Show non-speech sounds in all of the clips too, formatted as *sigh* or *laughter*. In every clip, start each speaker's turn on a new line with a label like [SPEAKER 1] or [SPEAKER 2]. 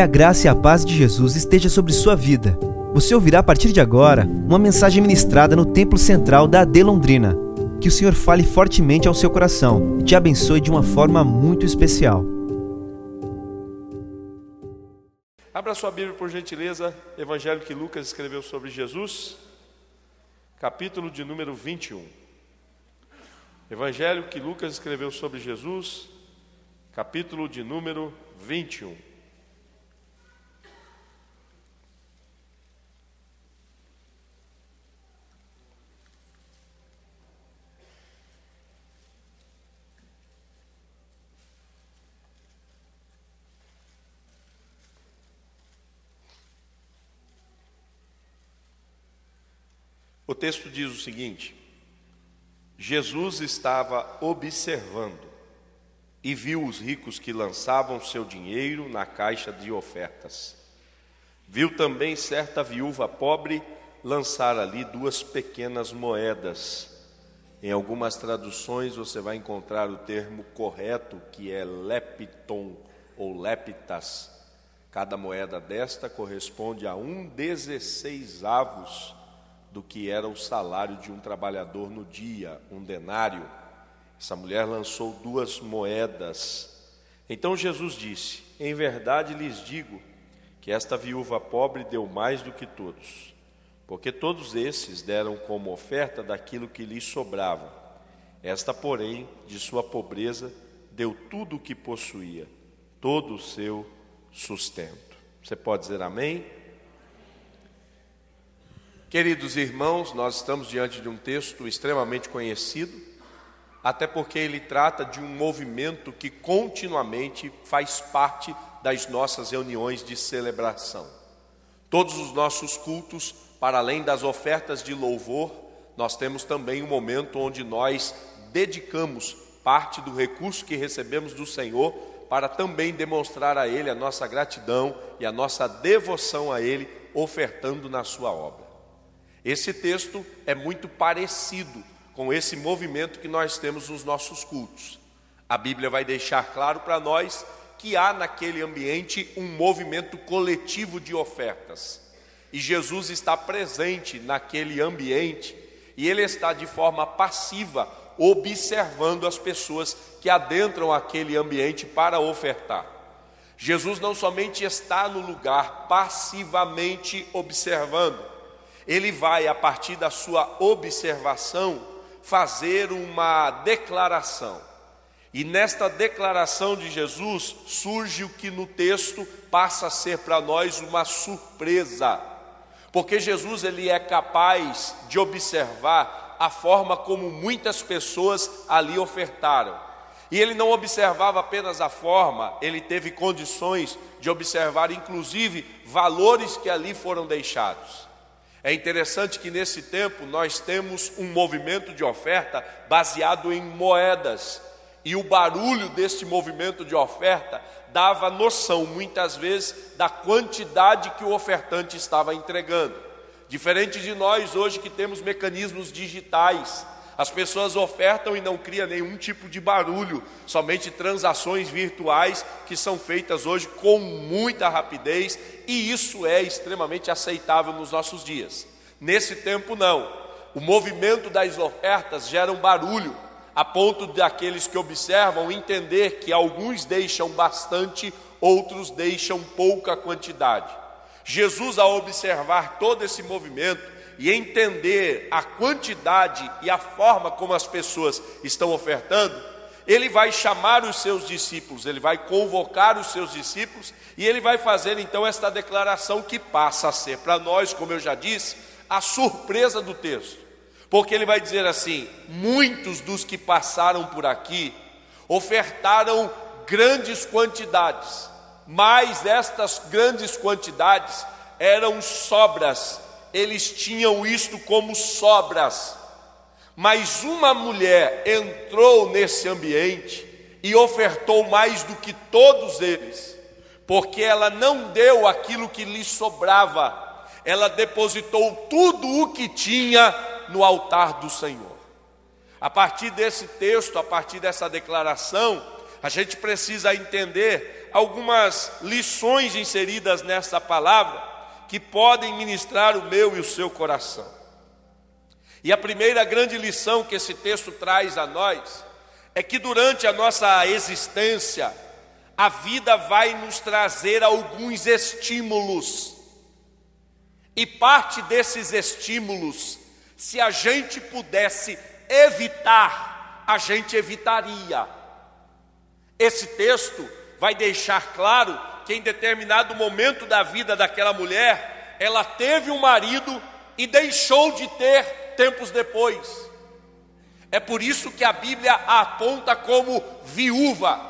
[SPEAKER 1] Que a graça e a paz de Jesus esteja sobre sua vida. Você ouvirá a partir de agora uma mensagem ministrada no Templo Central da AD Londrina. Que o Senhor fale fortemente ao seu coração e te abençoe de uma forma muito especial.
[SPEAKER 2] Abra sua Bíblia, por gentileza, Evangelho que Lucas escreveu sobre Jesus, capítulo de número 21. Evangelho que Lucas escreveu sobre Jesus, capítulo de número 21. O texto diz o seguinte: Jesus estava observando e viu os ricos que lançavam seu dinheiro na caixa de ofertas. Viu também certa viúva pobre lançar ali duas pequenas moedas. Em algumas traduções você vai encontrar o termo correto, que é lepton ou leptas. Cada moeda desta corresponde a um dezesseisavos do que era o salário de um trabalhador no dia, um denário. Essa mulher lançou duas moedas. Então Jesus disse: Em verdade lhes digo que esta viúva pobre deu mais do que todos, porque todos esses deram como oferta daquilo que lhes sobrava. Esta, porém, de sua pobreza, deu tudo o que possuía, todo o seu sustento. Você pode dizer amém? Queridos irmãos, nós estamos diante de um texto extremamente conhecido, até porque ele trata de um movimento que continuamente faz parte das nossas reuniões de celebração. Todos os nossos cultos, para além das ofertas de louvor, nós temos também um momento onde nós dedicamos parte do recurso que recebemos do Senhor para também demonstrar a Ele a nossa gratidão e a nossa devoção a Ele, ofertando na Sua obra. Esse texto é muito parecido com esse movimento que nós temos nos nossos cultos. A Bíblia vai deixar claro para nós que há naquele ambiente um movimento coletivo de ofertas. E Jesus está presente naquele ambiente e ele está de forma passiva observando as pessoas que adentram aquele ambiente para ofertar. Jesus não somente está no lugar passivamente observando, ele vai, a partir da sua observação, fazer uma declaração. E nesta declaração de Jesus surge o que no texto passa a ser para nós uma surpresa. Porque Jesus ele é capaz de observar a forma como muitas pessoas ali ofertaram. E ele não observava apenas a forma, ele teve condições de observar inclusive valores que ali foram deixados. É interessante que nesse tempo nós temos um movimento de oferta baseado em moedas, e o barulho deste movimento de oferta dava noção, muitas vezes, da quantidade que o ofertante estava entregando. Diferente de nós hoje que temos mecanismos digitais, as pessoas ofertam e não cria nenhum tipo de barulho, somente transações virtuais que são feitas hoje com muita rapidez, e isso é extremamente aceitável nos nossos dias. Nesse tempo não. O movimento das ofertas gera um barulho, a ponto daqueles que observam entender que alguns deixam bastante, outros deixam pouca quantidade. Jesus, ao observar todo esse movimento, e entender a quantidade e a forma como as pessoas estão ofertando, ele vai chamar os seus discípulos, ele vai convocar os seus discípulos e ele vai fazer então esta declaração que passa a ser para nós, como eu já disse, a surpresa do texto. Porque ele vai dizer assim: muitos dos que passaram por aqui ofertaram grandes quantidades, mas estas grandes quantidades eram sobras eles tinham isto como sobras. Mas uma mulher entrou nesse ambiente e ofertou mais do que todos eles, porque ela não deu aquilo que lhe sobrava, ela depositou tudo o que tinha no altar do Senhor. A partir desse texto, a partir dessa declaração, a gente precisa entender algumas lições inseridas nessa palavra que podem ministrar o meu e o seu coração. E a primeira grande lição que esse texto traz a nós é que durante a nossa existência, a vida vai nos trazer alguns estímulos. E parte desses estímulos, se a gente pudesse evitar, a gente evitaria. Esse texto vai deixar claro que em determinado momento da vida daquela mulher, ela teve um marido e deixou de ter tempos depois. É por isso que a Bíblia a aponta como viúva.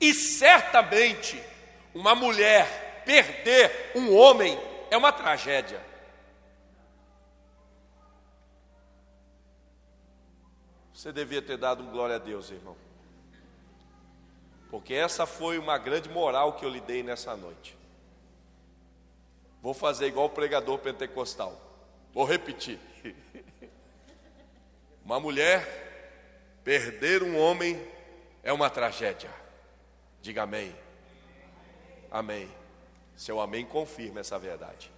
[SPEAKER 2] E certamente, uma mulher perder um homem é uma tragédia. Você devia ter dado um glória a Deus, irmão. Porque essa foi uma grande moral que eu lhe dei nessa noite. Vou fazer igual o pregador pentecostal. Vou repetir. *laughs* Uma mulher perder um homem é uma tragédia. Diga amém. Amém. Seu amém confirma essa verdade.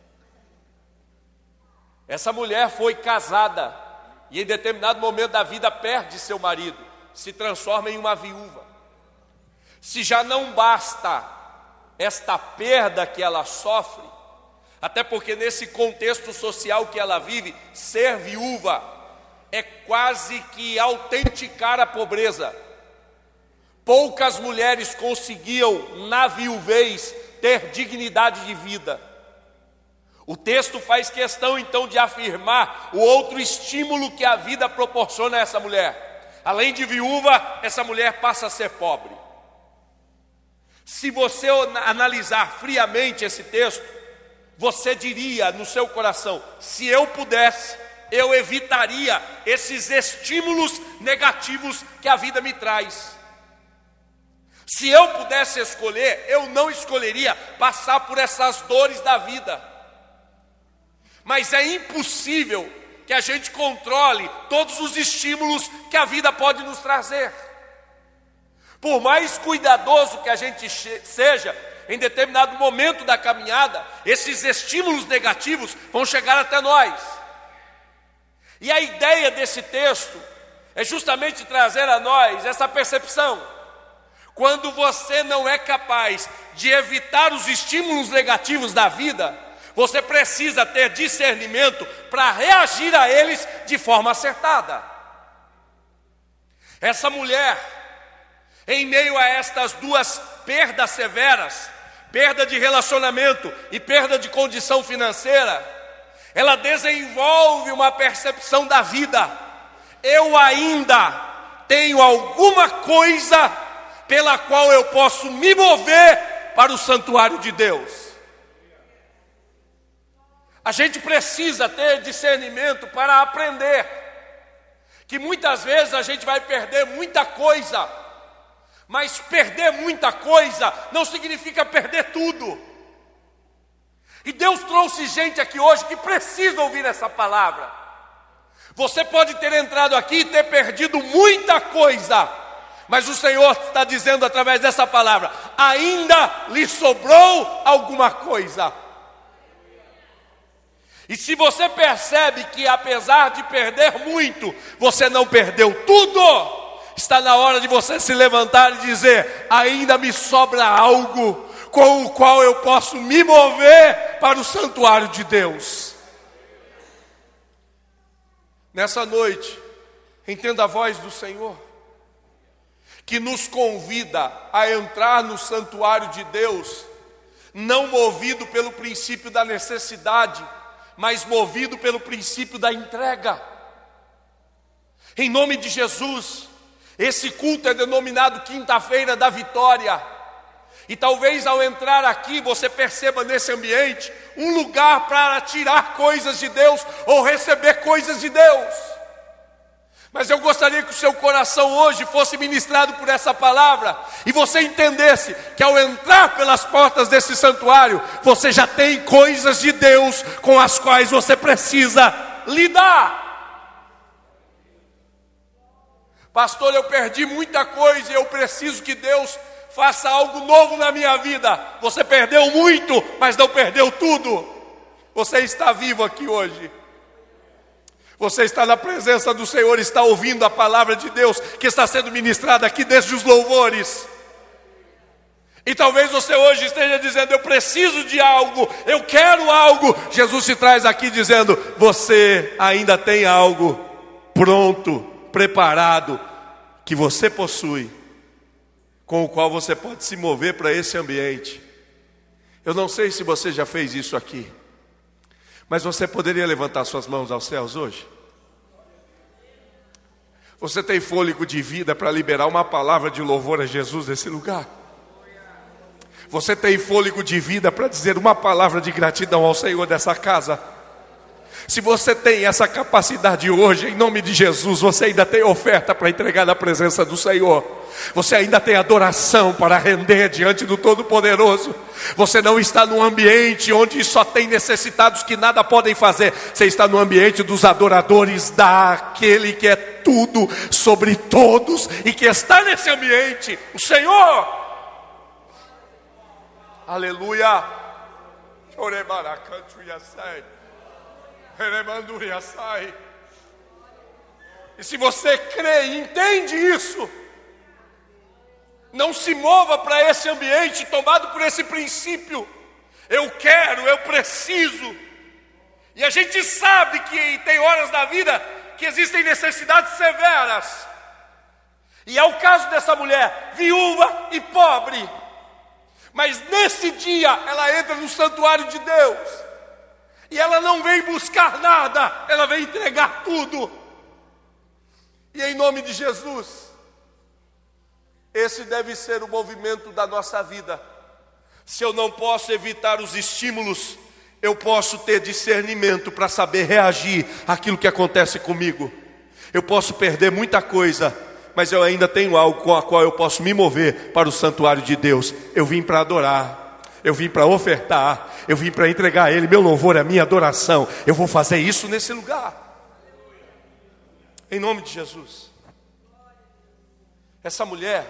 [SPEAKER 2] Essa mulher foi casada e em determinado momento da vida perde seu marido, se transforma em uma viúva. Se já não basta esta perda que ela sofre, até porque nesse contexto social que ela vive, ser viúva é quase que autenticar a pobreza. Poucas mulheres conseguiam, na viuvez, ter dignidade de vida. O texto faz questão então de afirmar o outro estímulo que a vida proporciona a essa mulher. Além de viúva, essa mulher passa a ser pobre. Se você analisar friamente esse texto, você diria no seu coração: se eu pudesse, eu evitaria esses estímulos negativos que a vida me traz. Se eu pudesse escolher, eu não escolheria passar por essas dores da vida. Mas é impossível que a gente controle todos os estímulos que a vida pode nos trazer. Por mais cuidadoso que a gente seja, em determinado momento da caminhada, esses estímulos negativos vão chegar até nós. E a ideia desse texto é justamente trazer a nós essa percepção. Quando você não é capaz de evitar os estímulos negativos da vida, você precisa ter discernimento para reagir a eles de forma acertada. Essa mulher, em meio a estas duas perdas severas, perda de relacionamento e perda de condição financeira, ela desenvolve uma percepção da vida. Eu ainda tenho alguma coisa pela qual eu posso me mover para o santuário de Deus. A gente precisa ter discernimento para aprender que muitas vezes a gente vai perder muita coisa, mas perder muita coisa não significa perder tudo. E Deus trouxe gente aqui hoje que precisa ouvir essa palavra. Você pode ter entrado aqui e ter perdido muita coisa, mas o Senhor está dizendo através dessa palavra: ainda lhe sobrou alguma coisa. E se você percebe que apesar de perder muito, você não perdeu tudo, está na hora de você se levantar e dizer: ainda me sobra algo com o qual eu posso me mover para o santuário de Deus. Nessa noite, entenda a voz do Senhor, que nos convida a entrar no santuário de Deus, não movido pelo princípio da necessidade, mas movido pelo princípio da entrega. Em nome de Jesus, esse culto é denominado Quinta-feira da Vitória e talvez ao entrar aqui você perceba nesse ambiente um lugar para tirar coisas de Deus ou receber coisas de Deus. Mas eu gostaria que o seu coração hoje fosse ministrado por essa palavra e você entendesse que ao entrar pelas portas desse santuário, você já tem coisas de Deus com as quais você precisa lidar. Pastor, eu perdi muita coisa e eu preciso que Deus faça algo novo na minha vida. Você perdeu muito, mas não perdeu tudo. Você está vivo aqui hoje. Você está na presença do Senhor, está ouvindo a palavra de Deus que está sendo ministrada aqui desde os louvores. E talvez você hoje esteja dizendo: Eu preciso de algo, eu quero algo. Jesus se traz aqui dizendo: Você ainda tem algo pronto, preparado, que você possui, com o qual você pode se mover para esse ambiente. Eu não sei se você já fez isso aqui. Mas você poderia levantar suas mãos aos céus hoje? Você tem fôlego de vida para liberar uma palavra de louvor a Jesus nesse lugar? Você tem fôlego de vida para dizer uma palavra de gratidão ao Senhor dessa casa? Se você tem essa capacidade hoje, em nome de Jesus, você ainda tem oferta para entregar na presença do Senhor. Você ainda tem adoração para render diante do Todo-Poderoso. Você não está num ambiente onde só tem necessitados que nada podem fazer. Você está no ambiente dos adoradores daquele que é tudo sobre todos e que está nesse ambiente, o Senhor. Aleluia. E se você crê e entende isso, não se mova para esse ambiente tomado por esse princípio. Eu quero, eu preciso. E a gente sabe que tem horas da vida que existem necessidades severas. E é o caso dessa mulher, viúva e pobre. Mas nesse dia ela entra no santuário de Deus. E ela não vem buscar nada, ela vem entregar tudo. E em nome de Jesus, esse deve ser o movimento da nossa vida. Se eu não posso evitar os estímulos, eu posso ter discernimento para saber reagir àquilo que acontece comigo. Eu posso perder muita coisa, mas eu ainda tenho algo com a qual eu posso me mover para o santuário de Deus. Eu vim para adorar eu vim para ofertar, eu vim para entregar a Ele meu louvor, a minha adoração. Eu vou fazer isso nesse lugar, em nome de Jesus. Essa mulher,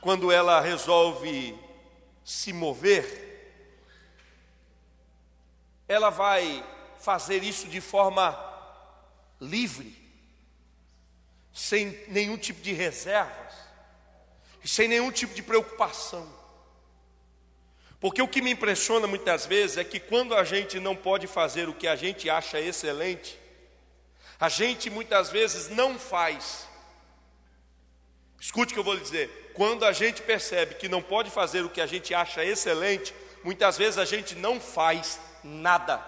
[SPEAKER 2] quando ela resolve se mover, ela vai fazer isso de forma livre, sem nenhum tipo de reservas, sem nenhum tipo de preocupação. Porque o que me impressiona muitas vezes é que quando a gente não pode fazer o que a gente acha excelente, a gente muitas vezes não faz. Escute o que eu vou lhe dizer. Quando a gente percebe que não pode fazer o que a gente acha excelente, muitas vezes a gente não faz nada.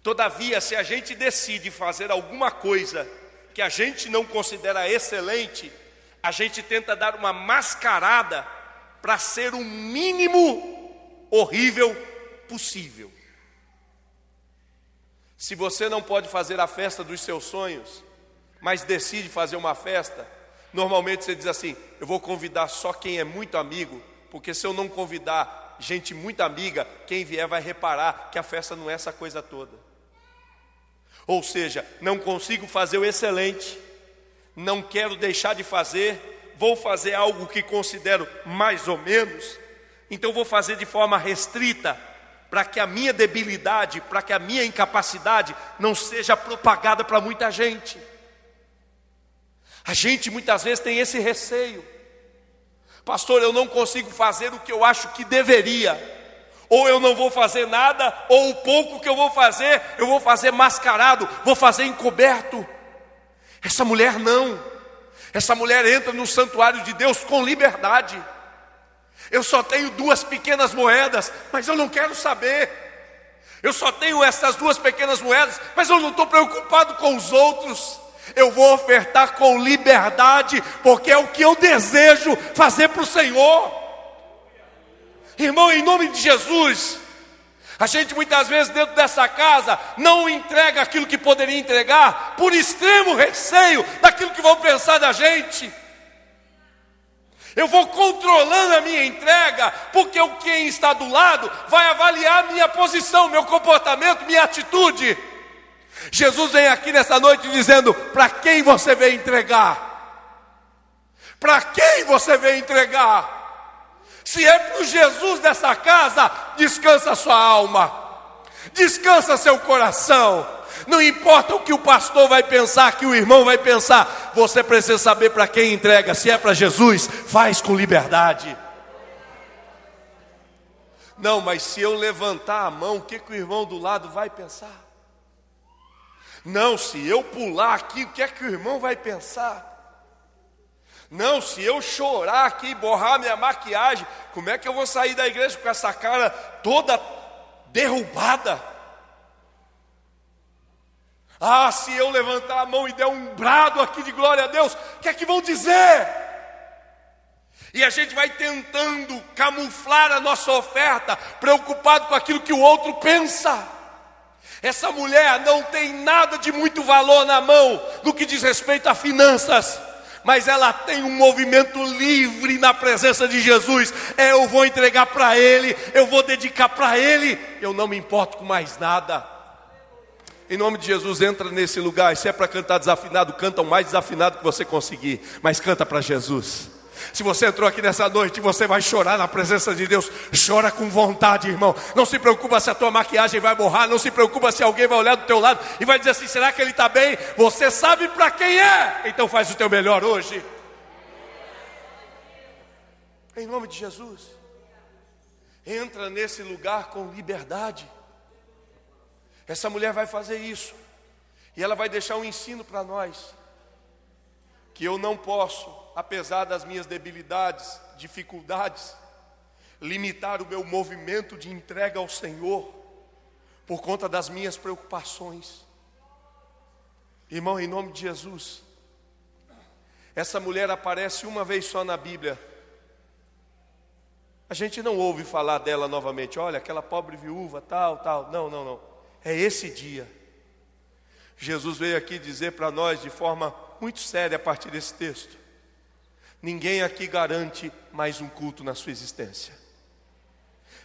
[SPEAKER 2] Todavia, se a gente decide fazer alguma coisa que a gente não considera excelente, a gente tenta dar uma mascarada para ser o mínimo horrível possível. Se você não pode fazer a festa dos seus sonhos, mas decide fazer uma festa, normalmente você diz assim: eu vou convidar só quem é muito amigo, porque se eu não convidar gente muito amiga, quem vier vai reparar que a festa não é essa coisa toda. Ou seja, não consigo fazer o excelente, não quero deixar de fazer, vou fazer algo que considero mais ou menos, então vou fazer de forma restrita, para que a minha debilidade, para que a minha incapacidade não seja propagada para muita gente. A gente muitas vezes tem esse receio. Pastor, eu não consigo fazer o que eu acho que deveria. Ou eu não vou fazer nada, ou o pouco que eu vou fazer, eu vou fazer mascarado, vou fazer encoberto. Essa mulher não. Essa mulher entra no santuário de Deus com liberdade. Eu só tenho duas pequenas moedas, mas eu não quero saber. Eu só tenho essas duas pequenas moedas, mas eu não estou preocupado com os outros. Eu vou ofertar com liberdade, porque é o que eu desejo fazer para o Senhor. Irmão, em nome de Jesus, a gente muitas vezes dentro dessa casa não entrega aquilo que poderia entregar por extremo receio daquilo que vão pensar da gente. Eu vou controlando a minha entrega, porque o quem está do lado vai avaliar minha posição, meu comportamento, minha atitude. Jesus vem aqui nessa noite dizendo: para quem você veio entregar? Para quem você vem entregar? Se é para o Jesus dessa casa, descansa sua alma, descansa seu coração. Não importa o que o pastor vai pensar, que o irmão vai pensar, você precisa saber para quem entrega. Se é para Jesus, faz com liberdade. Não, mas se eu levantar a mão, o que, que o irmão do lado vai pensar? Não, se eu pular aqui, o que é que o irmão vai pensar? Não, se eu chorar aqui borrar minha maquiagem, como é que eu vou sair da igreja com essa cara toda derrubada? Ah, se eu levantar a mão e der um brado aqui de glória a Deus, o que é que vão dizer? E a gente vai tentando camuflar a nossa oferta, preocupado com aquilo que o outro pensa. Essa mulher não tem nada de muito valor na mão no que diz respeito a finanças, mas ela tem um movimento livre na presença de Jesus. É, eu vou entregar para Ele, eu vou dedicar para Ele, eu não me importo com mais nada. Em nome de Jesus, entra nesse lugar. Se é para cantar desafinado, canta o mais desafinado que você conseguir, mas canta para Jesus. Se você entrou aqui nessa noite, você vai chorar na presença de Deus. Chora com vontade, irmão. Não se preocupa se a tua maquiagem vai borrar. Não se preocupa se alguém vai olhar do teu lado e vai dizer assim: será que ele está bem? Você sabe para quem é. Então faz o teu melhor hoje. Em nome de Jesus. Entra nesse lugar com liberdade. Essa mulher vai fazer isso. E ela vai deixar um ensino para nós. Que eu não posso apesar das minhas debilidades, dificuldades, limitar o meu movimento de entrega ao Senhor por conta das minhas preocupações. Irmão, em nome de Jesus, essa mulher aparece uma vez só na Bíblia. A gente não ouve falar dela novamente, olha, aquela pobre viúva, tal, tal. Não, não, não. É esse dia. Jesus veio aqui dizer para nós de forma muito séria a partir desse texto: Ninguém aqui garante mais um culto na sua existência.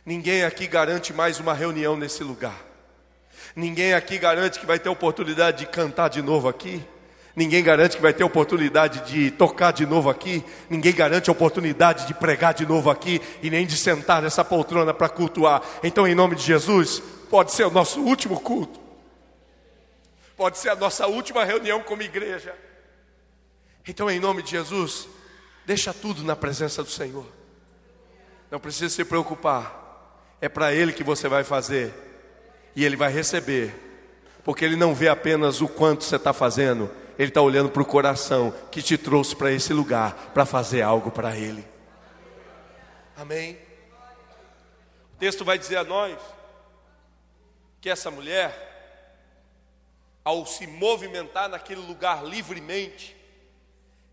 [SPEAKER 2] Ninguém aqui garante mais uma reunião nesse lugar. Ninguém aqui garante que vai ter oportunidade de cantar de novo aqui. Ninguém garante que vai ter oportunidade de tocar de novo aqui. Ninguém garante a oportunidade de pregar de novo aqui e nem de sentar nessa poltrona para cultuar. Então, em nome de Jesus, pode ser o nosso último culto. Pode ser a nossa última reunião como igreja. Então, em nome de Jesus, Deixa tudo na presença do Senhor. Não precisa se preocupar. É para Ele que você vai fazer. E Ele vai receber. Porque Ele não vê apenas o quanto você está fazendo. Ele está olhando para o coração que te trouxe para esse lugar para fazer algo para Ele. Amém. O texto vai dizer a nós que essa mulher, ao se movimentar naquele lugar livremente,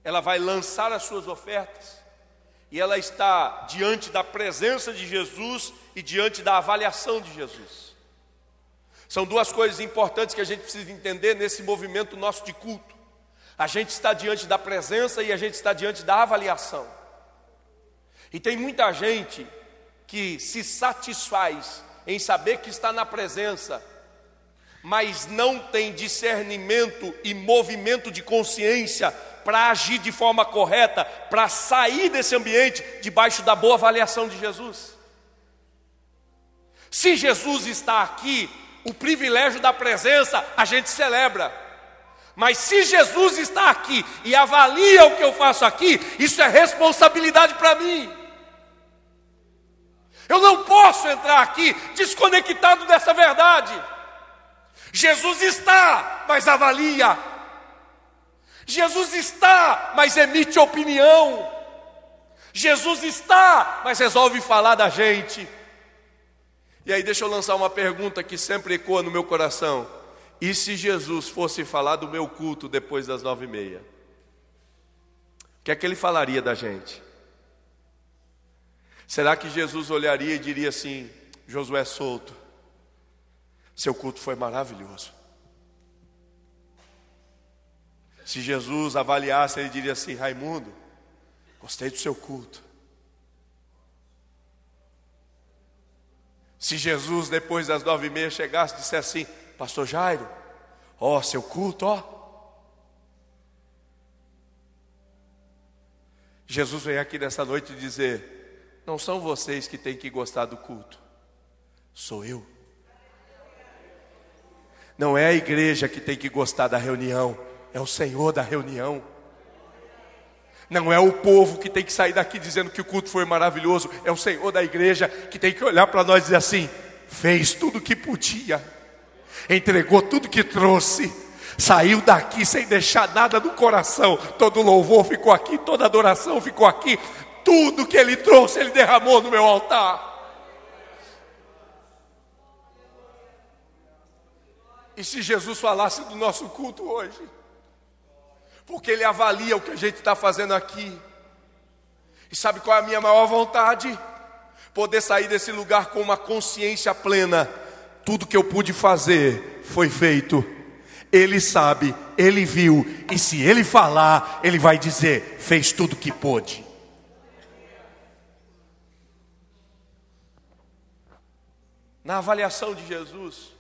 [SPEAKER 2] ela vai lançar as suas ofertas e ela está diante da presença de Jesus e diante da avaliação de Jesus. São duas coisas importantes que a gente precisa entender nesse movimento nosso de culto. A gente está diante da presença e a gente está diante da avaliação. E tem muita gente que se satisfaz em saber que está na presença, mas não tem discernimento e movimento de consciência para agir de forma correta, para sair desse ambiente debaixo da boa avaliação de Jesus. Se Jesus está aqui, o privilégio da presença a gente celebra. Mas se Jesus está aqui e avalia o que eu faço aqui, isso é responsabilidade para mim. Eu não posso entrar aqui desconectado dessa verdade. Jesus está, mas avalia Jesus está, mas emite opinião. Jesus está, mas resolve falar da gente. E aí, deixa eu lançar uma pergunta que sempre ecoa no meu coração: e se Jesus fosse falar do meu culto depois das nove e meia? O que é que ele falaria da gente? Será que Jesus olharia e diria assim: Josué solto, seu culto foi maravilhoso? Se Jesus avaliasse, ele diria assim: Raimundo, gostei do seu culto. Se Jesus, depois das nove e meia, chegasse e dissesse assim: Pastor Jairo, ó, seu culto, ó. Jesus vem aqui nessa noite dizer: não são vocês que têm que gostar do culto, sou eu. Não é a igreja que tem que gostar da reunião, é o Senhor da reunião. Não é o povo que tem que sair daqui dizendo que o culto foi maravilhoso, é o Senhor da igreja que tem que olhar para nós e dizer assim: fez tudo o que podia, entregou tudo que trouxe, saiu daqui sem deixar nada no coração. Todo louvor ficou aqui, toda adoração ficou aqui, tudo que ele trouxe, ele derramou no meu altar. E se Jesus falasse do nosso culto hoje? Porque Ele avalia o que a gente está fazendo aqui. E sabe qual é a minha maior vontade? Poder sair desse lugar com uma consciência plena. Tudo que eu pude fazer foi feito. Ele sabe, ele viu, e se ele falar, ele vai dizer: fez tudo que pôde. Na avaliação de Jesus,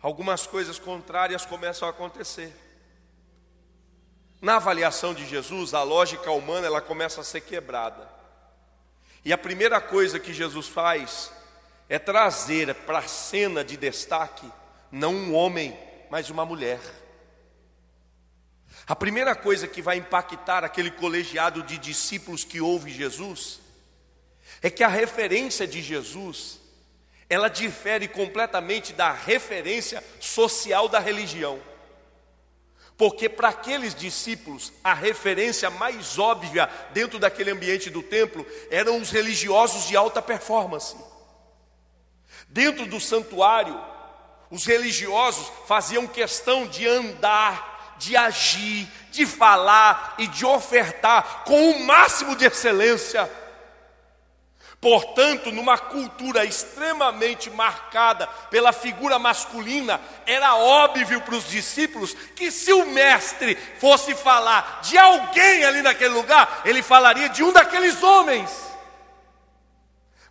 [SPEAKER 2] algumas coisas contrárias começam a acontecer. Na avaliação de Jesus, a lógica humana ela começa a ser quebrada. E a primeira coisa que Jesus faz é trazer para a cena de destaque não um homem, mas uma mulher. A primeira coisa que vai impactar aquele colegiado de discípulos que ouve Jesus é que a referência de Jesus ela difere completamente da referência social da religião. Porque para aqueles discípulos, a referência mais óbvia dentro daquele ambiente do templo eram os religiosos de alta performance. Dentro do santuário, os religiosos faziam questão de andar, de agir, de falar e de ofertar com o máximo de excelência Portanto, numa cultura extremamente marcada pela figura masculina, era óbvio para os discípulos que se o mestre fosse falar de alguém ali naquele lugar, ele falaria de um daqueles homens.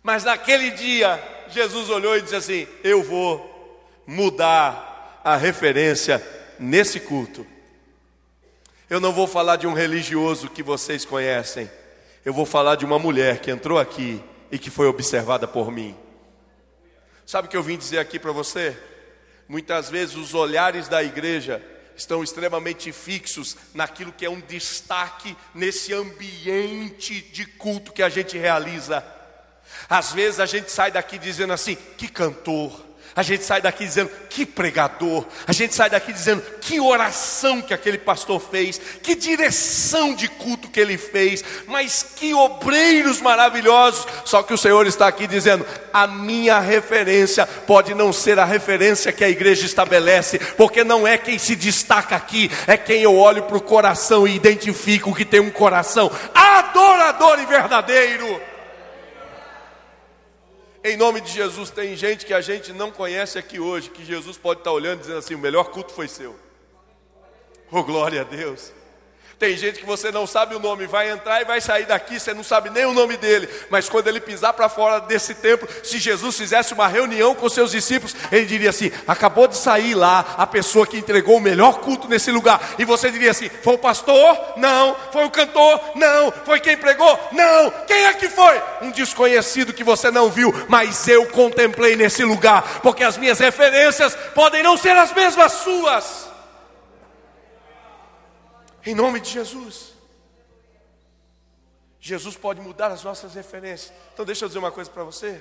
[SPEAKER 2] Mas naquele dia, Jesus olhou e disse assim: Eu vou mudar a referência nesse culto. Eu não vou falar de um religioso que vocês conhecem, eu vou falar de uma mulher que entrou aqui e que foi observada por mim. Sabe o que eu vim dizer aqui para você? Muitas vezes os olhares da igreja estão extremamente fixos naquilo que é um destaque nesse ambiente de culto que a gente realiza. Às vezes a gente sai daqui dizendo assim: que cantor, a gente sai daqui dizendo que pregador, a gente sai daqui dizendo que oração que aquele pastor fez, que direção de culto que ele fez, mas que obreiros maravilhosos. Só que o Senhor está aqui dizendo: a minha referência pode não ser a referência que a igreja estabelece, porque não é quem se destaca aqui, é quem eu olho para o coração e identifico que tem um coração adorador e verdadeiro. Em nome de Jesus, tem gente que a gente não conhece aqui hoje, que Jesus pode estar olhando dizendo assim: o melhor culto foi seu. Oh, glória a Deus. Tem gente que você não sabe o nome, vai entrar e vai sair daqui, você não sabe nem o nome dele, mas quando ele pisar para fora desse templo, se Jesus fizesse uma reunião com seus discípulos, ele diria assim: acabou de sair lá a pessoa que entregou o melhor culto nesse lugar, e você diria assim: foi o pastor? Não. Foi o cantor? Não. Foi quem pregou? Não. Quem é que foi? Um desconhecido que você não viu, mas eu contemplei nesse lugar, porque as minhas referências podem não ser as mesmas suas. Em nome de Jesus. Jesus pode mudar as nossas referências. Então deixa eu dizer uma coisa para você.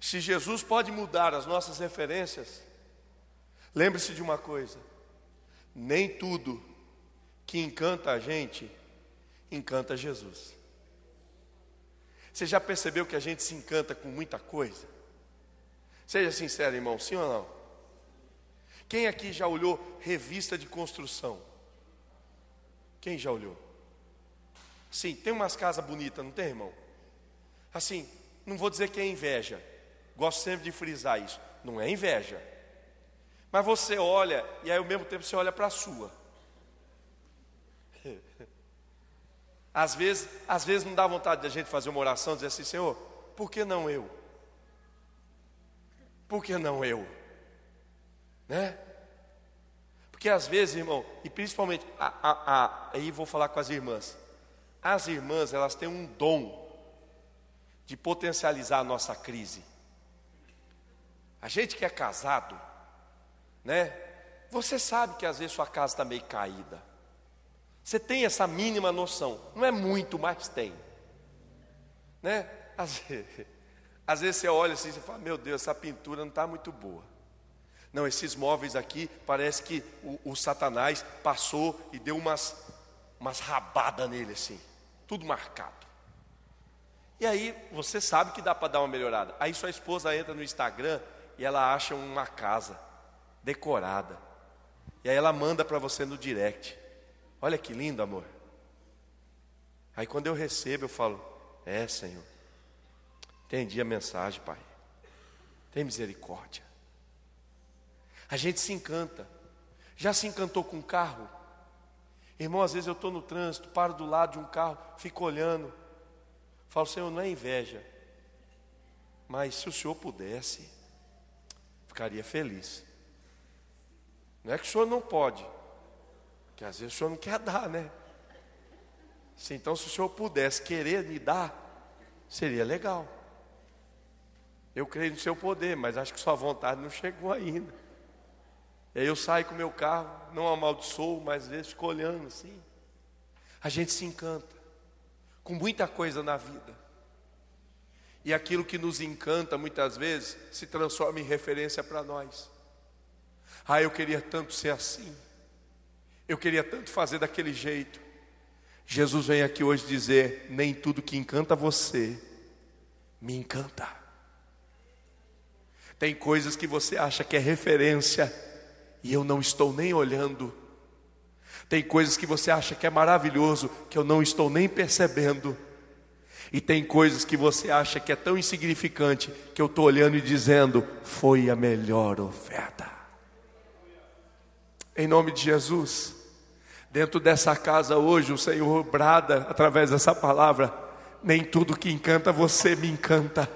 [SPEAKER 2] Se Jesus pode mudar as nossas referências, lembre-se de uma coisa: nem tudo que encanta a gente encanta Jesus. Você já percebeu que a gente se encanta com muita coisa? Seja sincero, irmão, sim ou não? Quem aqui já olhou revista de construção? Quem já olhou? Sim, tem umas casas bonitas, não tem, irmão? Assim, não vou dizer que é inveja. Gosto sempre de frisar isso. Não é inveja. Mas você olha e aí ao mesmo tempo você olha para a sua. *laughs* Às vezes, às vezes não dá vontade de a gente fazer uma oração e dizer assim, Senhor, por que não eu? Por que não eu? Né? Porque às vezes, irmão, e principalmente, a, a, a, aí vou falar com as irmãs, As irmãs, elas têm um dom de potencializar a nossa crise. A gente que é casado, né? Você sabe que às vezes sua casa está meio caída. Você tem essa mínima noção. Não é muito, mas tem. Né? Às *laughs* vezes, às vezes você olha assim e fala, meu Deus, essa pintura não está muito boa. Não, esses móveis aqui, parece que o, o Satanás passou e deu umas, umas rabadas nele assim, tudo marcado. E aí você sabe que dá para dar uma melhorada. Aí sua esposa entra no Instagram e ela acha uma casa decorada. E aí ela manda para você no direct. Olha que lindo, amor. Aí quando eu recebo, eu falo: É, Senhor. Entendi a mensagem, Pai. Tem misericórdia. A gente se encanta. Já se encantou com um carro? Irmão, às vezes eu estou no trânsito, paro do lado de um carro, fico olhando. Falo, Senhor, não é inveja. Mas se o Senhor pudesse, ficaria feliz. Não é que o Senhor não pode, que às vezes o Senhor não quer dar, né? Se, então, se o Senhor pudesse querer me dar, seria legal. Eu creio no seu poder, mas acho que sua vontade não chegou ainda. E aí eu saio com o meu carro, não amaldiçoo, mas às vezes fico olhando assim. A gente se encanta com muita coisa na vida. E aquilo que nos encanta muitas vezes se transforma em referência para nós. Ah, eu queria tanto ser assim. Eu queria tanto fazer daquele jeito. Jesus vem aqui hoje dizer: nem tudo que encanta você me encanta. Tem coisas que você acha que é referência e eu não estou nem olhando. Tem coisas que você acha que é maravilhoso que eu não estou nem percebendo. E tem coisas que você acha que é tão insignificante que eu estou olhando e dizendo: foi a melhor oferta. Em nome de Jesus, dentro dessa casa hoje, o Senhor brada através dessa palavra: nem tudo que encanta você me encanta.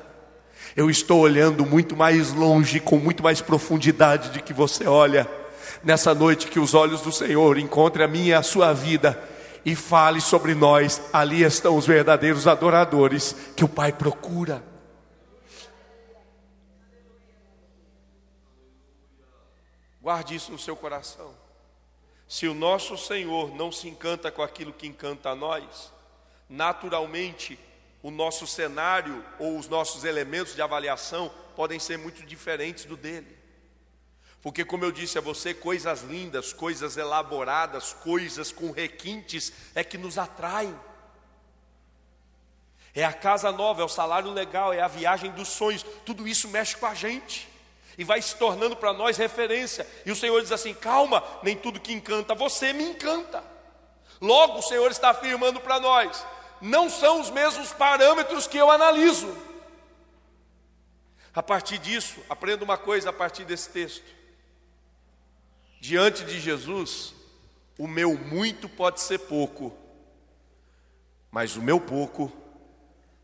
[SPEAKER 2] Eu estou olhando muito mais longe, com muito mais profundidade de que você olha. Nessa noite, que os olhos do Senhor encontrem a minha e a sua vida e fale sobre nós. Ali estão os verdadeiros adoradores que o Pai procura. Guarde isso no seu coração. Se o nosso Senhor não se encanta com aquilo que encanta a nós, naturalmente o nosso cenário ou os nossos elementos de avaliação podem ser muito diferentes do dele. Porque, como eu disse a você, coisas lindas, coisas elaboradas, coisas com requintes é que nos atraem. É a casa nova, é o salário legal, é a viagem dos sonhos, tudo isso mexe com a gente e vai se tornando para nós referência. E o Senhor diz assim: calma, nem tudo que encanta você me encanta. Logo, o Senhor está afirmando para nós: não são os mesmos parâmetros que eu analiso. A partir disso, aprenda uma coisa a partir desse texto. Diante de Jesus, o meu muito pode ser pouco, mas o meu pouco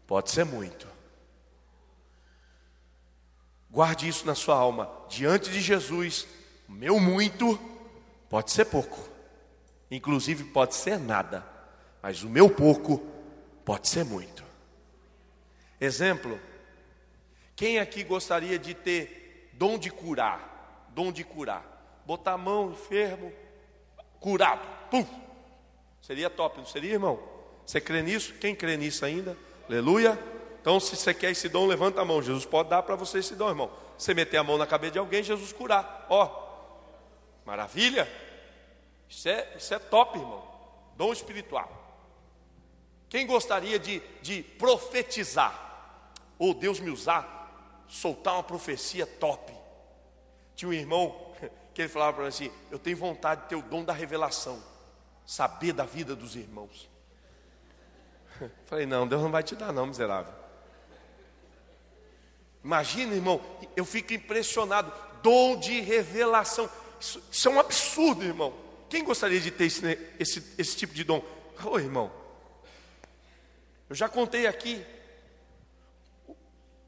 [SPEAKER 2] pode ser muito. Guarde isso na sua alma. Diante de Jesus, o meu muito pode ser pouco, inclusive pode ser nada, mas o meu pouco Pode ser muito. Exemplo: quem aqui gostaria de ter dom de curar? Dom de curar. Botar a mão enfermo, curado. Pum! Seria top, não seria, irmão? Você crê nisso? Quem crê nisso ainda? Aleluia. Então, se você quer esse dom, levanta a mão. Jesus pode dar para você esse dom, irmão. Você meter a mão na cabeça de alguém, Jesus curar. Ó, maravilha. Isso é, isso é top, irmão. Dom espiritual. Quem gostaria de, de profetizar? Ou Deus me usar, soltar uma profecia top. Tinha um irmão que ele falava para mim assim: Eu tenho vontade de ter o dom da revelação, saber da vida dos irmãos. *laughs* Falei: Não, Deus não vai te dar, não, miserável. Imagina, irmão, eu fico impressionado. Dom de revelação. Isso, isso é um absurdo, irmão. Quem gostaria de ter esse, esse, esse tipo de dom? Ô irmão, eu já contei aqui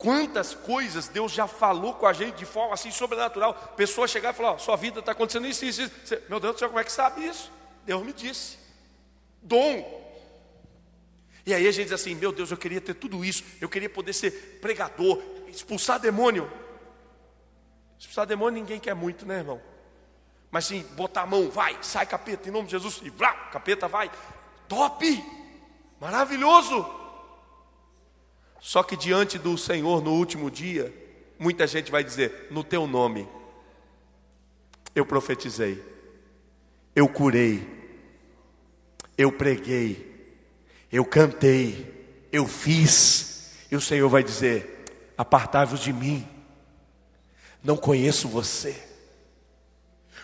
[SPEAKER 2] quantas coisas Deus já falou com a gente de forma assim sobrenatural. Pessoa chegar e falar: oh, sua vida está acontecendo isso, isso, isso. Meu Deus do céu, como é que sabe isso? Deus me disse. Dom. E aí a gente diz assim: meu Deus, eu queria ter tudo isso, eu queria poder ser pregador, expulsar demônio. Expulsar demônio ninguém quer muito, né, irmão? Mas sim, botar a mão, vai, sai capeta, em nome de Jesus, e blá, capeta vai. Top! Maravilhoso! Só que diante do Senhor no último dia, muita gente vai dizer: no teu nome, eu profetizei, eu curei, eu preguei, eu cantei, eu fiz. E o Senhor vai dizer: apartai-vos de mim, não conheço você.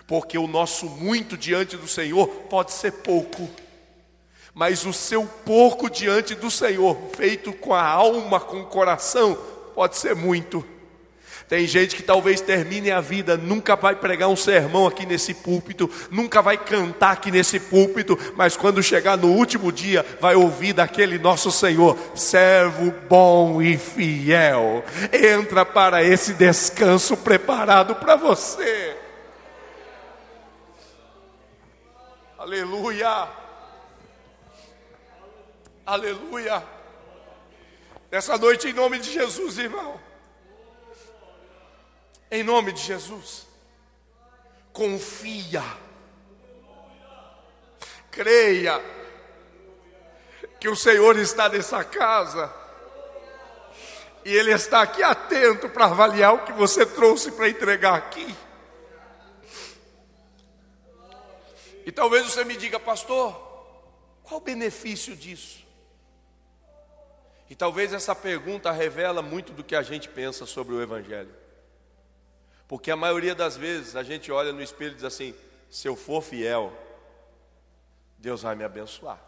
[SPEAKER 2] Porque o nosso muito diante do Senhor pode ser pouco, mas o seu pouco diante do Senhor, feito com a alma, com o coração, pode ser muito. Tem gente que talvez termine a vida, nunca vai pregar um sermão aqui nesse púlpito, nunca vai cantar aqui nesse púlpito, mas quando chegar no último dia, vai ouvir daquele nosso Senhor, servo bom e fiel, entra para esse descanso preparado para você. Aleluia, aleluia. Nessa noite, em nome de Jesus, irmão. Em nome de Jesus. Confia. Creia que o Senhor está nessa casa. E Ele está aqui atento para avaliar o que você trouxe para entregar aqui. E talvez você me diga, pastor, qual o benefício disso? E talvez essa pergunta revela muito do que a gente pensa sobre o Evangelho. Porque a maioria das vezes a gente olha no espelho e diz assim: se eu for fiel, Deus vai me abençoar.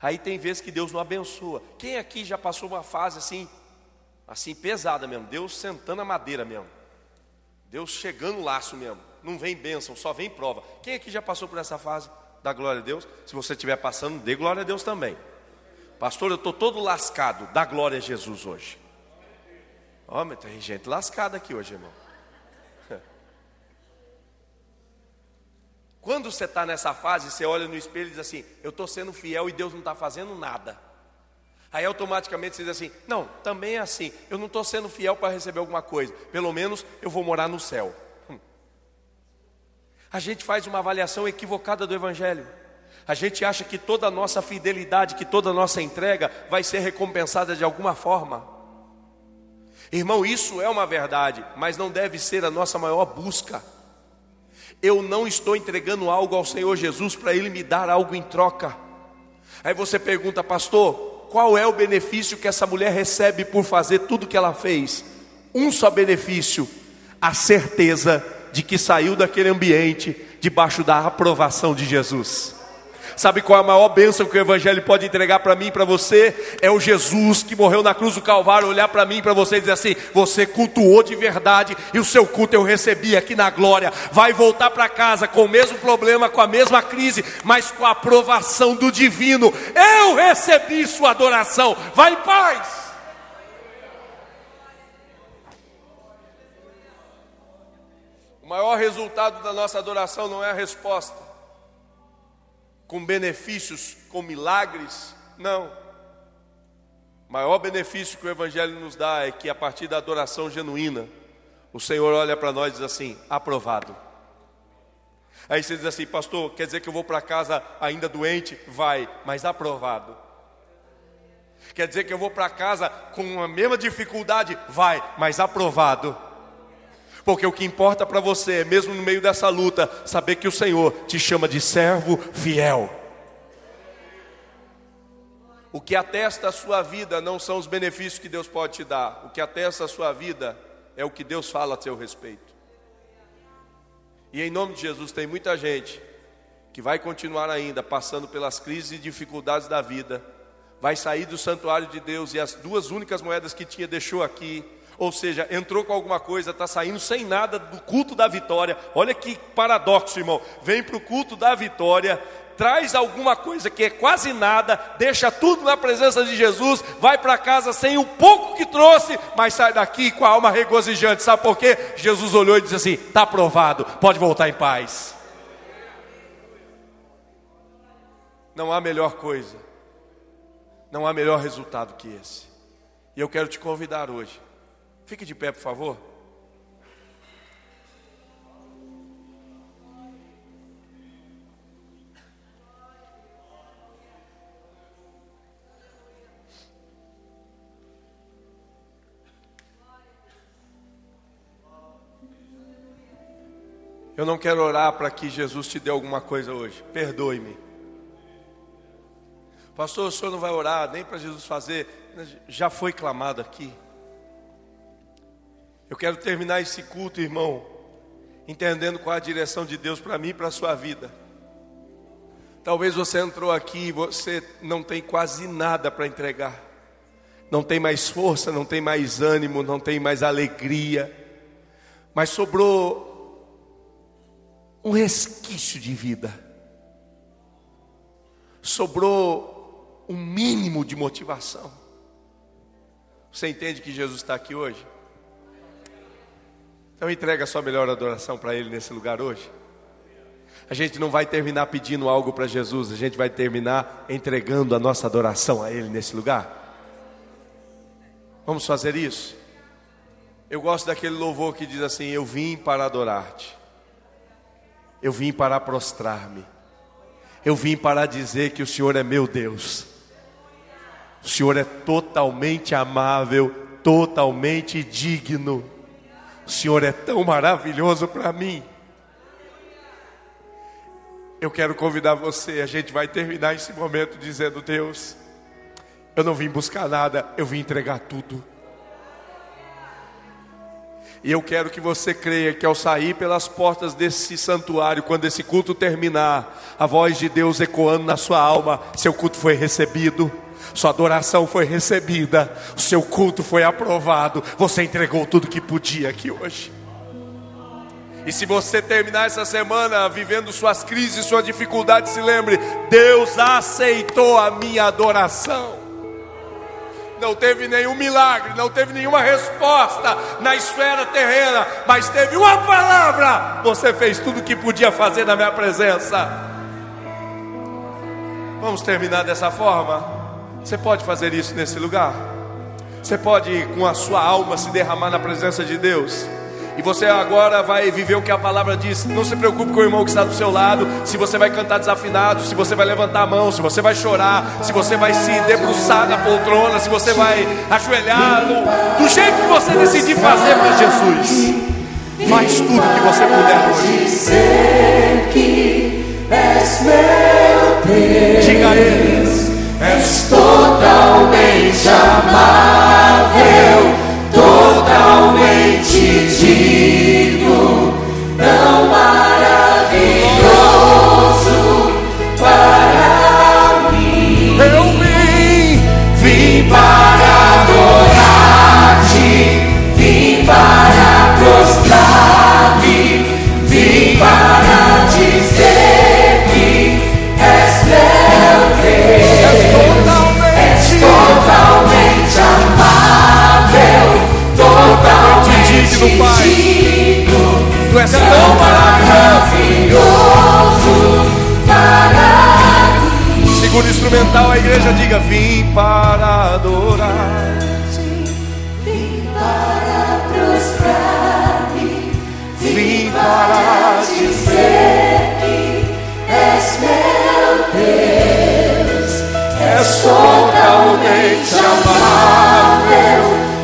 [SPEAKER 2] Aí tem vezes que Deus não abençoa. Quem aqui já passou uma fase assim, assim pesada mesmo? Deus sentando a madeira mesmo. Deus chegando o laço mesmo. Não vem bênção, só vem prova. Quem aqui já passou por essa fase? Da glória a Deus. Se você estiver passando, dê glória a Deus também. Pastor, eu estou todo lascado. Dá glória a Jesus hoje. Homem, tem gente lascada aqui hoje, irmão. *laughs* Quando você está nessa fase, você olha no espelho e diz assim: Eu estou sendo fiel e Deus não está fazendo nada. Aí automaticamente você diz assim: Não, também é assim. Eu não estou sendo fiel para receber alguma coisa. Pelo menos eu vou morar no céu. *laughs* A gente faz uma avaliação equivocada do Evangelho. A gente acha que toda a nossa fidelidade, que toda a nossa entrega vai ser recompensada de alguma forma. Irmão, isso é uma verdade, mas não deve ser a nossa maior busca. Eu não estou entregando algo ao Senhor Jesus para Ele me dar algo em troca. Aí você pergunta, pastor, qual é o benefício que essa mulher recebe por fazer tudo que ela fez? Um só benefício: a certeza de que saiu daquele ambiente debaixo da aprovação de Jesus. Sabe qual é a maior bênção que o Evangelho pode entregar para mim e para você? É o Jesus que morreu na cruz do Calvário, olhar para mim e para você e dizer assim: você cultuou de verdade e o seu culto eu recebi aqui na glória. Vai voltar para casa com o mesmo problema, com a mesma crise, mas com a aprovação do divino. Eu recebi sua adoração. Vai em paz. O maior resultado da nossa adoração não é a resposta com benefícios, com milagres, não. O maior benefício que o Evangelho nos dá é que a partir da adoração genuína, o Senhor olha para nós e diz assim: aprovado. Aí você diz assim, pastor, quer dizer que eu vou para casa ainda doente? Vai, mas aprovado. Quer dizer que eu vou para casa com a mesma dificuldade? Vai, mas aprovado. Porque o que importa para você, mesmo no meio dessa luta, saber que o Senhor te chama de servo fiel. O que atesta a sua vida não são os benefícios que Deus pode te dar, o que atesta a sua vida é o que Deus fala a seu respeito. E em nome de Jesus, tem muita gente que vai continuar ainda passando pelas crises e dificuldades da vida, vai sair do santuário de Deus e as duas únicas moedas que tinha deixou aqui ou seja, entrou com alguma coisa, está saindo sem nada do culto da vitória. Olha que paradoxo, irmão. Vem para o culto da vitória, traz alguma coisa que é quase nada, deixa tudo na presença de Jesus, vai para casa sem o pouco que trouxe, mas sai daqui com a alma regozijante. Sabe por quê? Jesus olhou e disse assim: está aprovado, pode voltar em paz. Não há melhor coisa Não há melhor resultado que esse. E eu quero te convidar hoje. Fique de pé, por favor. Eu não quero orar para que Jesus te dê alguma coisa hoje. Perdoe-me. Pastor, o senhor não vai orar nem para Jesus fazer. Já foi clamado aqui. Eu quero terminar esse culto, irmão, entendendo qual a direção de Deus para mim e para a sua vida. Talvez você entrou aqui e você não tem quase nada para entregar. Não tem mais força, não tem mais ânimo, não tem mais alegria. Mas sobrou um resquício de vida. Sobrou um mínimo de motivação. Você entende que Jesus está aqui hoje? Então entrega a sua melhor adoração para Ele nesse lugar hoje. A gente não vai terminar pedindo algo para Jesus, a gente vai terminar entregando a nossa adoração a Ele nesse lugar. Vamos fazer isso? Eu gosto daquele louvor que diz assim: Eu vim para adorar-te. Eu vim para prostrar-me. Eu vim para dizer que o Senhor é meu Deus. O Senhor é totalmente amável, totalmente digno. O Senhor é tão maravilhoso para mim. Eu quero convidar você, a gente vai terminar esse momento dizendo: Deus, eu não vim buscar nada, eu vim entregar tudo. E eu quero que você creia que ao sair pelas portas desse santuário, quando esse culto terminar, a voz de Deus ecoando na sua alma, seu culto foi recebido. Sua adoração foi recebida, o seu culto foi aprovado, você entregou tudo que podia aqui hoje. E se você terminar essa semana vivendo suas crises, suas dificuldades, se lembre: Deus aceitou a minha adoração não teve nenhum milagre, não teve nenhuma resposta na esfera terrena, mas teve uma palavra. Você fez tudo o que podia fazer na minha presença. Vamos terminar dessa forma? Você pode fazer isso nesse lugar? Você pode, com a sua alma, se derramar na presença de Deus? E você agora vai viver o que a palavra diz. Não se preocupe com o irmão que está do seu lado. Se você vai cantar desafinado, se você vai levantar a mão, se você vai chorar, se você vai se debruçar na poltrona, se você vai ajoelhar, do jeito que você decidir fazer para Jesus. Faz tudo que você puder hoje. Diga a Ele: És totalmente amável totalmente digno, tão igreja diga: Vim para adorar. Vim para prostrar-me. Vim para dizer que és meu Deus. És totalmente amável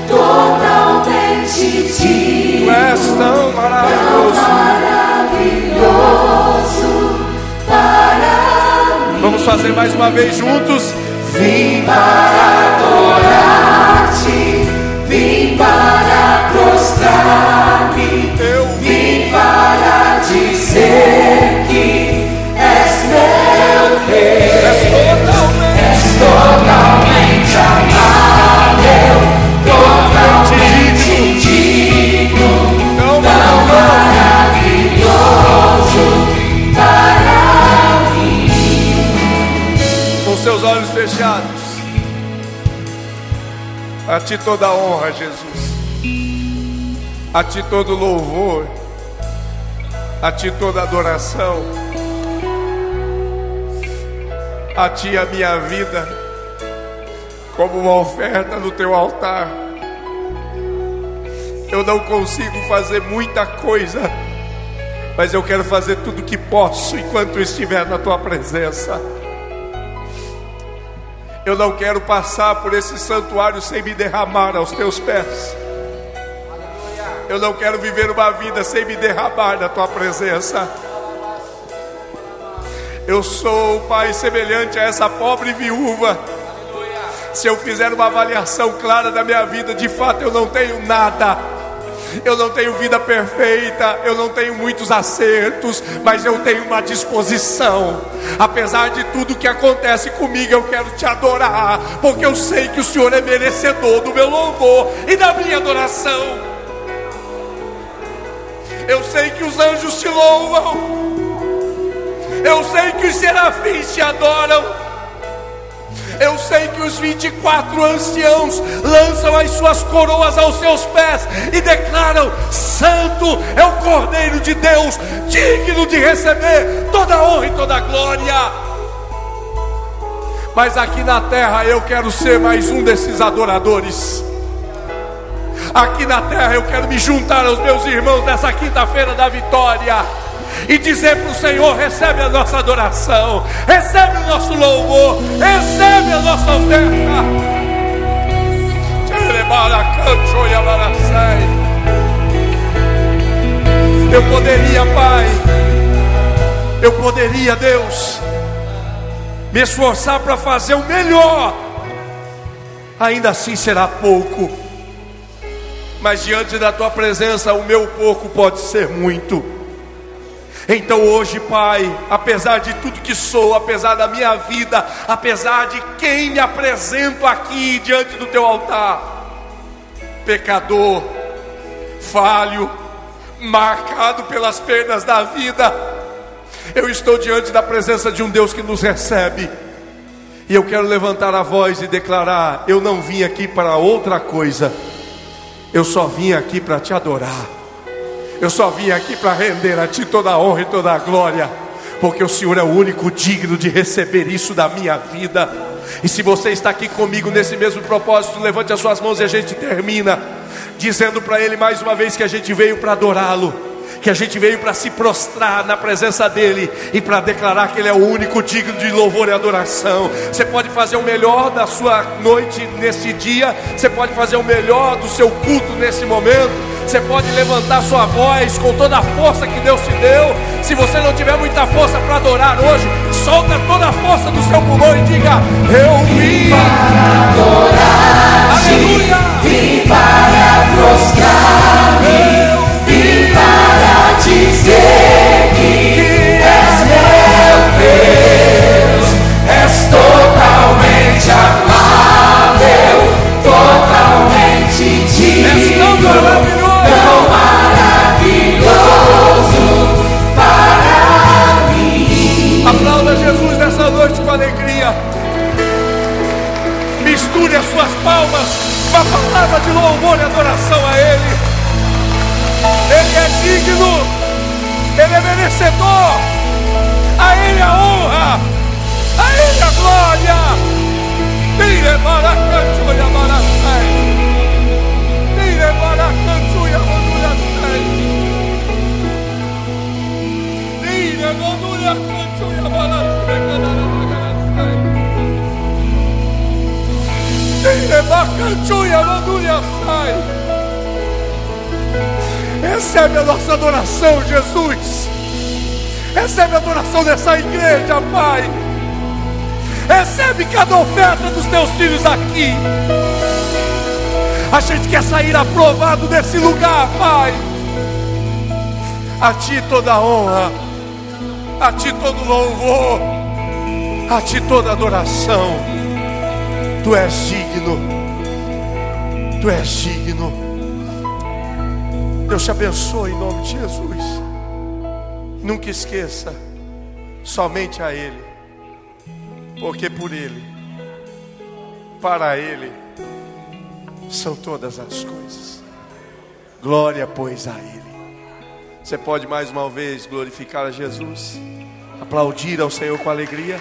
[SPEAKER 2] totalmente digno, és tão maravilhoso, tão maravilhoso para mim. Vamos fazer mais uma vez juntos. A ti toda honra, Jesus, a ti todo louvor, a ti toda adoração, a ti a minha vida como uma oferta no teu altar. Eu não consigo fazer muita coisa, mas eu quero fazer tudo que posso enquanto estiver na tua presença. Eu não quero passar por esse santuário sem me derramar aos teus pés. Eu não quero viver uma vida sem me derramar na tua presença. Eu sou, Pai, semelhante a essa pobre viúva. Se eu fizer uma avaliação clara da minha vida, de fato eu não tenho nada. Eu não tenho vida perfeita, eu não tenho muitos acertos, mas eu tenho uma disposição. Apesar de tudo que acontece comigo, eu quero te adorar, porque eu sei que o Senhor é merecedor do meu louvor e da minha adoração. Eu sei que os anjos te louvam. Eu sei que os serafins te adoram. Eu sei que os 24 anciãos lançam as suas coroas aos seus pés e declaram: Santo é o Cordeiro de Deus, digno de receber toda a honra e toda glória. Mas aqui na terra eu quero ser mais um desses adoradores. Aqui na terra eu quero me juntar aos meus irmãos nessa quinta-feira da vitória e dizer para o Senhor: recebe a nossa adoração, recebe o nosso louvor, recebe a nossa oferta. Eu poderia, Pai, eu poderia, Deus, me esforçar para fazer o melhor, ainda assim será pouco mas diante da tua presença o meu pouco pode ser muito. Então hoje, Pai, apesar de tudo que sou, apesar da minha vida, apesar de quem me apresento aqui diante do teu altar, pecador, falho, marcado pelas perdas da vida, eu estou diante da presença de um Deus que nos recebe. E eu quero levantar a voz e declarar: eu não vim aqui para outra coisa eu só vim aqui para te adorar. Eu só vim aqui para render a ti toda a honra e toda a glória, porque o Senhor é o único digno de receber isso da minha vida. E se você está aqui comigo nesse mesmo propósito, levante as suas mãos e a gente termina dizendo para Ele mais uma vez que a gente veio para adorá-lo que a gente veio para se prostrar na presença dEle e para declarar que Ele é o único digno de louvor e adoração. Você pode fazer o melhor da sua noite nesse dia, você pode fazer o melhor do seu culto nesse momento. Você pode levantar sua voz com toda a força que Deus te deu. Se você não tiver muita força para adorar hoje, solta toda a força do seu pulmão e diga: Eu vim
[SPEAKER 3] para adorar. Aleluia! Vim para prostrar-me maravilhoso para
[SPEAKER 2] Misture as suas palmas com a palavra de louvor e adoração a Ele. Ele é digno, Ele é merecedor, a Ele a honra, a Ele a glória. Mire maracantu e amaracai, mire maracantu e amaracai, mire maracantu e amaracai, mire maracantu e amaracai. Recebe a nossa adoração, Jesus. Recebe a adoração dessa igreja, Pai. Recebe cada oferta dos teus filhos aqui. A gente quer sair aprovado desse lugar, Pai. A Ti toda honra, a Ti todo louvor, a Ti toda adoração. Tu és digno, Tu és digno. Deus te abençoe em nome de Jesus. Nunca esqueça, somente a Ele, porque por Ele, para Ele, são todas as coisas. Glória, pois, a Ele. Você pode mais uma vez glorificar a Jesus, aplaudir ao Senhor com alegria.